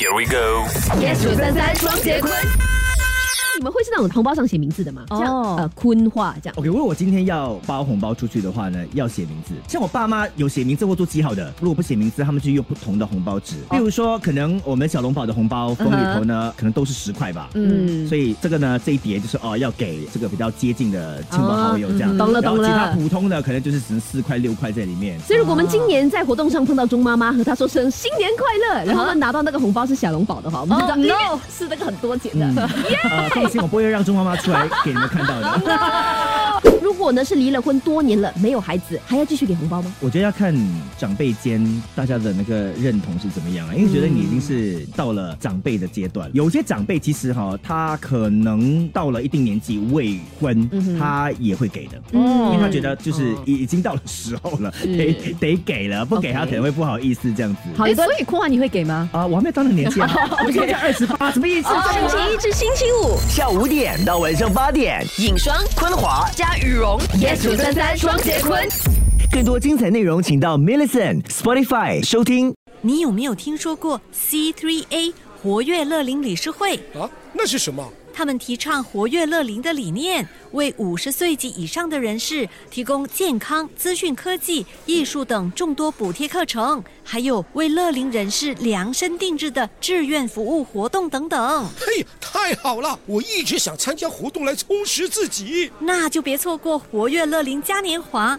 Here we go。你们会是那种红包上写名字的吗？哦像呃坤化这样。OK，如果我今天要包红包出去的话呢，要写名字。像我爸妈有写名字或做记号的，如果不写名字，他们就用不同的红包纸。哦例如说，可能我们小笼包的红包封里头呢，可能都是十块吧。嗯，所以这个呢，这一叠就是哦，要给这个比较接近的亲朋好友这样。懂了然后懂了其他普通的可能就是只能四块六块在里面。所以如果我们今年在活动上碰到钟妈妈和她说声新年快乐，然后呢拿到那个红包是小笼包的话，我们就知道、哦 no 是那个很多钱的。嗯，呃，放我不会让钟妈妈出来给你们看到的。如果呢是离了婚多年了没有孩子，还要继续给红包吗？我觉得要看长辈间大家的那个认同是怎么样啊，因为觉得你已经是到了长辈的阶段，有些长辈其实哈，他可能到了一定年纪未婚，他也会给的。嗯因为他觉得就是已已经到了时候了，得得给了，不给他可能会不好意思这样子。好，哎，一个所以坤华你会给吗？啊，我还没有到那个年纪啊，我现在二十八，什么意思？星期一至星期五，下午五点到晚上八点，影双坤华。加羽绒，yes 九三三双节棍。更多精彩内容，请到 Millison Spotify 收听。你有没有听说过 C3A 活跃乐龄理事会？啊，那是什么？他们提倡活跃乐龄的理念，为五十岁及以上的人士提供健康、资讯科技、艺术等众多补贴课程，还有为乐龄人士量身定制的志愿服务活动等等。嘿，太好了！我一直想参加活动来充实自己。那就别错过活跃乐龄嘉年华，